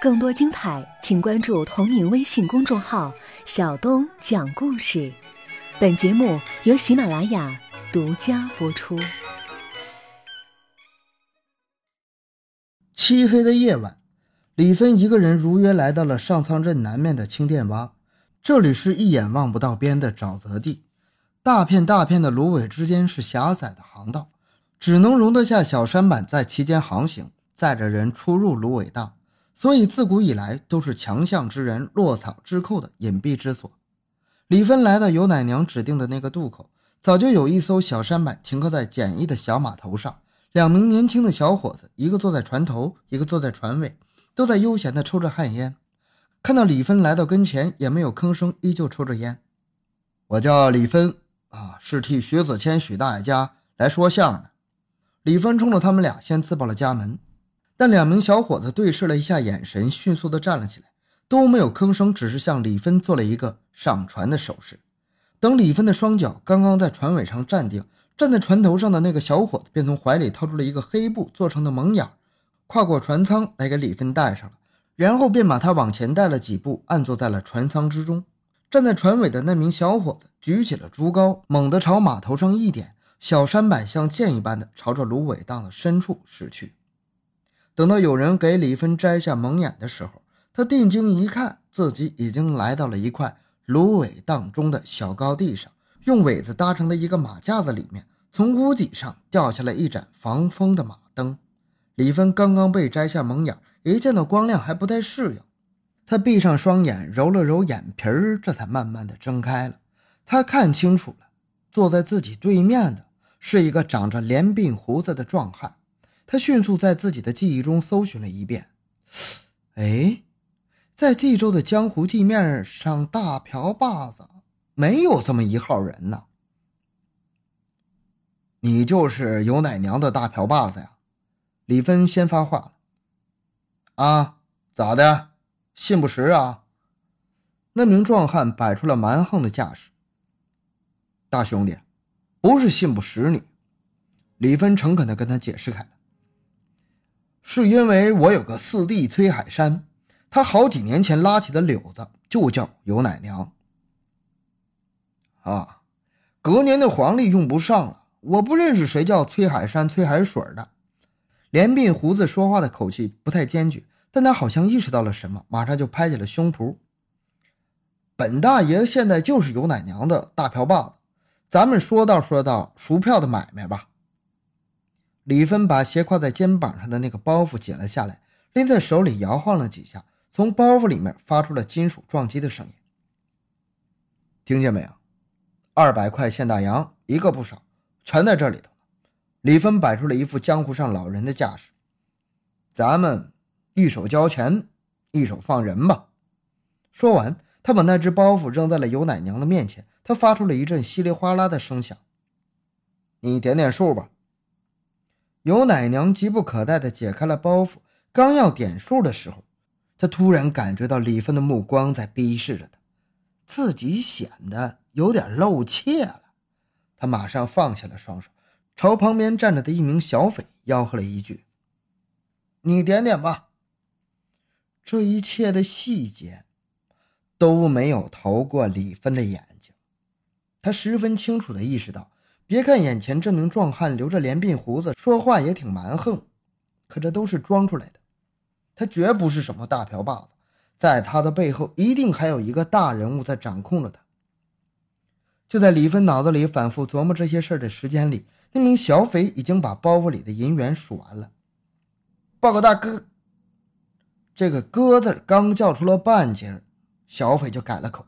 更多精彩，请关注同名微信公众号“小东讲故事”。本节目由喜马拉雅独家播出。漆黑的夜晚，李芬一个人如约来到了上苍镇南面的青甸洼。这里是一眼望不到边的沼泽地，大片大片的芦苇之间是狭窄的航道，只能容得下小舢板在其间航行，载着人出入芦苇荡。所以自古以来都是强项之人落草之寇的隐蔽之所。李芬来到尤奶娘指定的那个渡口，早就有一艘小舢板停靠在简易的小码头上，两名年轻的小伙子，一个坐在船头，一个坐在船尾，都在悠闲地抽着旱烟。看到李芬来到跟前，也没有吭声，依旧抽着烟。我叫李芬啊，是替徐子谦、许大爷家来说相声的。李芬冲着他们俩先自报了家门，但两名小伙子对视了一下，眼神迅速地站了起来，都没有吭声，只是向李芬做了一个上船的手势。等李芬的双脚刚刚在船尾上站定，站在船头上的那个小伙子便从怀里掏出了一个黑布做成的蒙眼，跨过船舱来给李芬戴上了。然后便把他往前带了几步，按坐在了船舱之中。站在船尾的那名小伙子举起了竹篙，猛地朝码头上一点，小舢板像箭一般的朝着芦苇荡的深处驶去。等到有人给李芬摘下蒙眼的时候，他定睛一看，自己已经来到了一块芦苇荡中的小高地上，用苇子搭成的一个马架子里面，从屋脊上掉下来一盏防风的马灯。李芬刚刚被摘下蒙眼。一见到光亮还不太适应，他闭上双眼，揉了揉眼皮儿，这才慢慢的睁开了。他看清楚了，坐在自己对面的是一个长着连鬓胡子的壮汉。他迅速在自己的记忆中搜寻了一遍，哎，在冀州的江湖地面上，大瓢把子没有这么一号人呢。你就是尤奶娘的大瓢把子呀？李芬先发话了。啊，咋的？信不实啊？那名壮汉摆出了蛮横的架势。大兄弟，不是信不实你。李芬诚恳地跟他解释开了，是因为我有个四弟崔海山，他好几年前拉起的柳子就叫尤奶娘。啊，隔年的黄历用不上了，我不认识谁叫崔海山、崔海水的。连鬓胡子说话的口气不太坚决，但他好像意识到了什么，马上就拍起了胸脯。本大爷现在就是尤奶娘的大瓢把子，咱们说道说道赎票的买卖吧。李芬把斜挎在肩膀上的那个包袱解了下来，拎在手里摇晃了几下，从包袱里面发出了金属撞击的声音。听见没有？二百块现大洋，一个不少，全在这里头。李芬摆出了一副江湖上老人的架势，咱们一手交钱，一手放人吧。说完，他把那只包袱扔在了尤奶娘的面前，他发出了一阵稀里哗啦的声响。你点点数吧。尤奶娘急不可待地解开了包袱，刚要点数的时候，她突然感觉到李芬的目光在逼视着她，自己显得有点露怯了。她马上放下了双手。朝旁边站着的一名小匪吆喝了一句：“你点点吧。”这一切的细节都没有逃过李芬的眼。他十分清楚地意识到，别看眼前这名壮汉留着连鬓胡子，说话也挺蛮横，可这都是装出来的。他绝不是什么大瓢把子，在他的背后一定还有一个大人物在掌控着他。就在李芬脑子里反复琢磨这些事儿的时间里。那名小匪已经把包袱里的银元数完了。报告大哥，这个“哥”字刚叫出了半截，小匪就改了口：“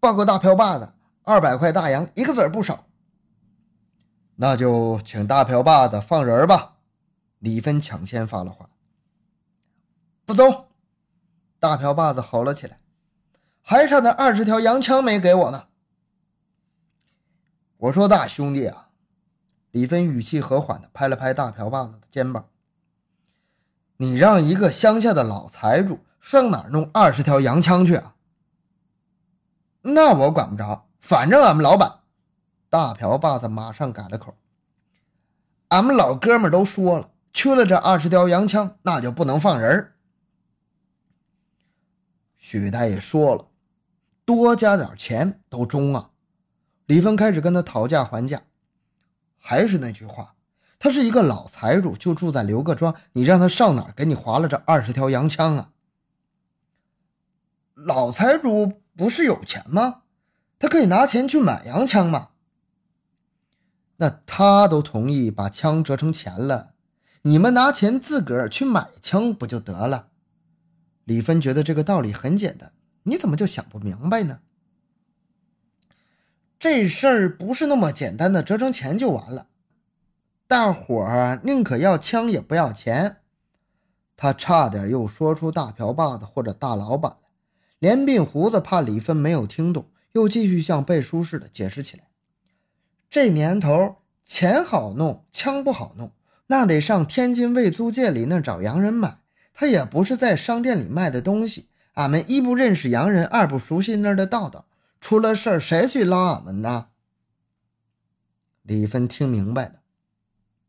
报告大瓢把子，二百块大洋，一个子儿不少。”那就请大瓢把子放人吧。李芬抢先发了话：“不走！”大瓢把子吼了起来：“还差那二十条洋枪没给我呢。”我说：“大兄弟啊！”李芬语气和缓的拍了拍大瓢把子的肩膀：“你让一个乡下的老财主上哪弄二十条洋枪去啊？”“那我管不着，反正俺们老板……”大瓢把子马上改了口：“俺们老哥们都说了，缺了这二十条洋枪，那就不能放人。许大爷说了，多加点钱都中啊。李芬开始跟他讨价还价，还是那句话，他是一个老财主，就住在刘各庄，你让他上哪儿给你划了这二十条洋枪啊？老财主不是有钱吗？他可以拿钱去买洋枪吗？那他都同意把枪折成钱了，你们拿钱自个儿去买枪不就得了？李芬觉得这个道理很简单，你怎么就想不明白呢？这事儿不是那么简单的折成钱就完了，大伙儿宁可要枪也不要钱。他差点又说出大瓢把子或者大老板来。连鬓胡子怕李芬没有听懂，又继续像背书似的解释起来：“这年头，钱好弄，枪不好弄，那得上天津卫租界里那找洋人买。他也不是在商店里卖的东西。俺们一不认识洋人，二不熟悉那儿的道道，出了事儿谁去捞俺们呢？”李芬听明白了，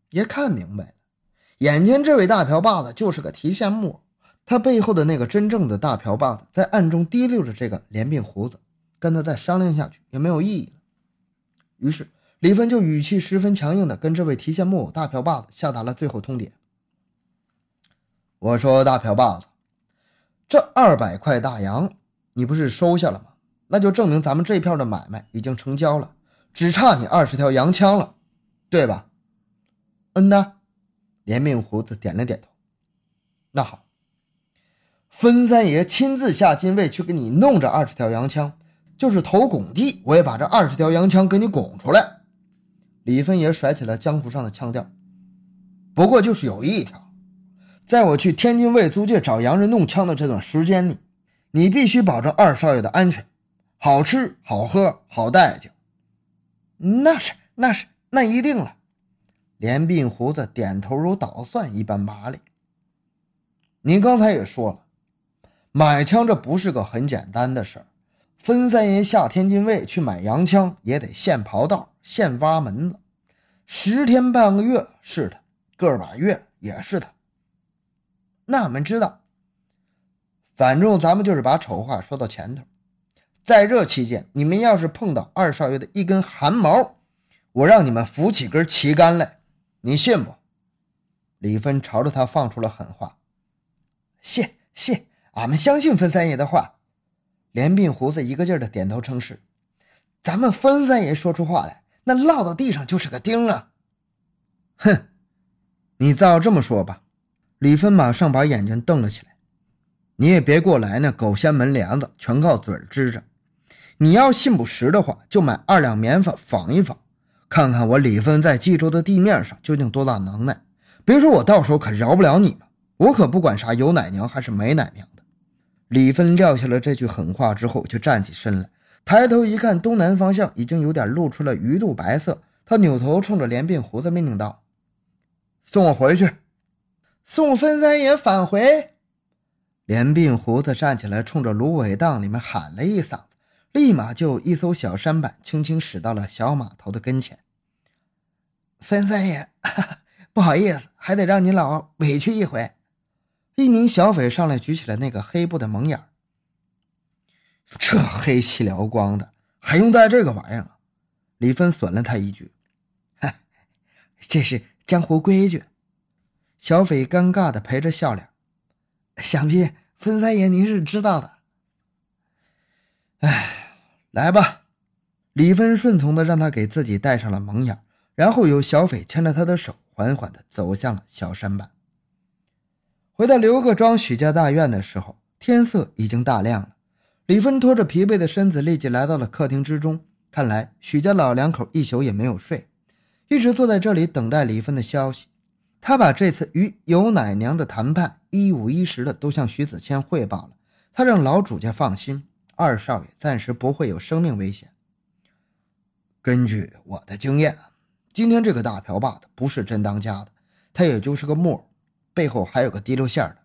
也看明白了，眼前这位大瓢把子就是个提线木偶。他背后的那个真正的大瓢把子在暗中提溜着这个连鬓胡子，跟他再商量下去也没有意义了。于是李芬就语气十分强硬的跟这位提线木偶大瓢把子下达了最后通牒：“我说大瓢把子，这二百块大洋你不是收下了吗？那就证明咱们这票的买卖已经成交了，只差你二十条洋枪了，对吧？”“嗯呐。”连命胡子点了点头。“那好。”分三爷亲自下金卫去给你弄这二十条洋枪，就是投拱地，我也把这二十条洋枪给你拱出来。李芬爷甩起了江湖上的腔调。不过就是有一条，在我去天津卫租界找洋人弄枪的这段时间里，你必须保证二少爷的安全，好吃好喝好待见。那是那是那一定了。连鬓胡子点头如捣蒜一般麻利。您刚才也说了。买枪这不是个很简单的事儿，分三爷下天津卫去买洋枪也得现刨道、现挖门子，十天半个月是他，个把月也是他。那俺们知道，反正咱们就是把丑话说到前头。在这期间，你们要是碰到二少爷的一根汗毛，我让你们扶起根旗杆来，你信不？李芬朝着他放出了狠话：“谢谢。”俺们相信分三爷的话，连鬓胡子一个劲儿的点头称是。咱们分三爷说出话来，那落到地上就是个钉啊！哼，你照这么说吧。李芬马上把眼睛瞪了起来。你也别过来那狗掀门帘子，全靠嘴支着。你要信不实的话，就买二两棉花仿一仿，看看我李芬在冀州的地面上究竟多大能耐。别说我到时候可饶不了你们，我可不管啥有奶娘还是没奶娘的。李芬撂下了这句狠话之后，就站起身来，抬头一看，东南方向已经有点露出了鱼肚白色。他扭头冲着连鬓胡子命令道：“送我回去，送分三爷返回。”连鬓胡子站起来，冲着芦苇荡里面喊了一嗓子，立马就一艘小舢板轻轻驶到了小码头的跟前。分三爷，不好意思，还得让你老委屈一回。一名小匪上来举起了那个黑布的蒙眼这黑漆燎光的，还用戴这个玩意儿？李芬损了他一句：“嗨，这是江湖规矩。”小匪尴尬的陪着笑脸，想必芬三爷您是知道的。哎，来吧。李芬顺从的让他给自己戴上了蒙眼，然后由小匪牵着他的手，缓缓的走向了小山板。回到刘各庄许家大院的时候，天色已经大亮了。李芬拖着疲惫的身子，立即来到了客厅之中。看来许家老两口一宿也没有睡，一直坐在这里等待李芬的消息。他把这次与尤奶娘的谈判一五一十的都向徐子谦汇报了。他让老主家放心，二少爷暂时不会有生命危险。根据我的经验，今天这个大瓢把子不是真当家的，他也就是个木偶。背后还有个提溜线的，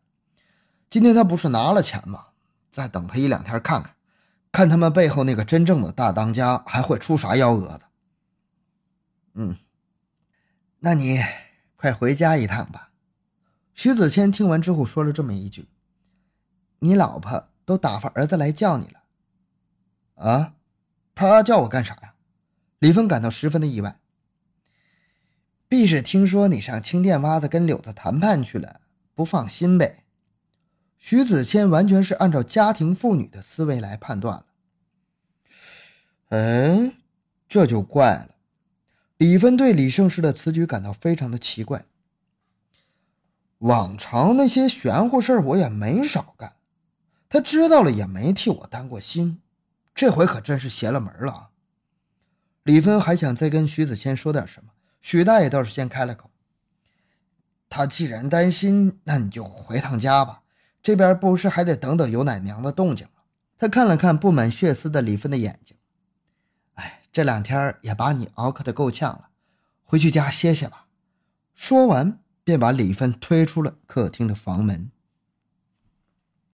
今天他不是拿了钱吗？再等他一两天看看，看他们背后那个真正的大当家还会出啥幺蛾子。嗯，那你快回家一趟吧，徐子谦听完之后说了这么一句：“你老婆都打发儿子来叫你了。”啊，他叫我干啥呀？李峰感到十分的意外。必是听说你上青店洼子跟柳子谈判去了，不放心呗。徐子谦完全是按照家庭妇女的思维来判断了。嗯，这就怪了。李芬对李胜世的此举感到非常的奇怪。往常那些玄乎事儿我也没少干，他知道了也没替我担过心，这回可真是邪了门了。李芬还想再跟徐子谦说点什么，许大爷倒是先开了口：“他既然担心，那你就回趟家吧，这边不是还得等等尤奶娘的动静吗？”他看了看布满血丝的李芬的眼睛。哎这两天也把你熬渴的够呛了，回去家歇歇吧。说完，便把李芬推出了客厅的房门。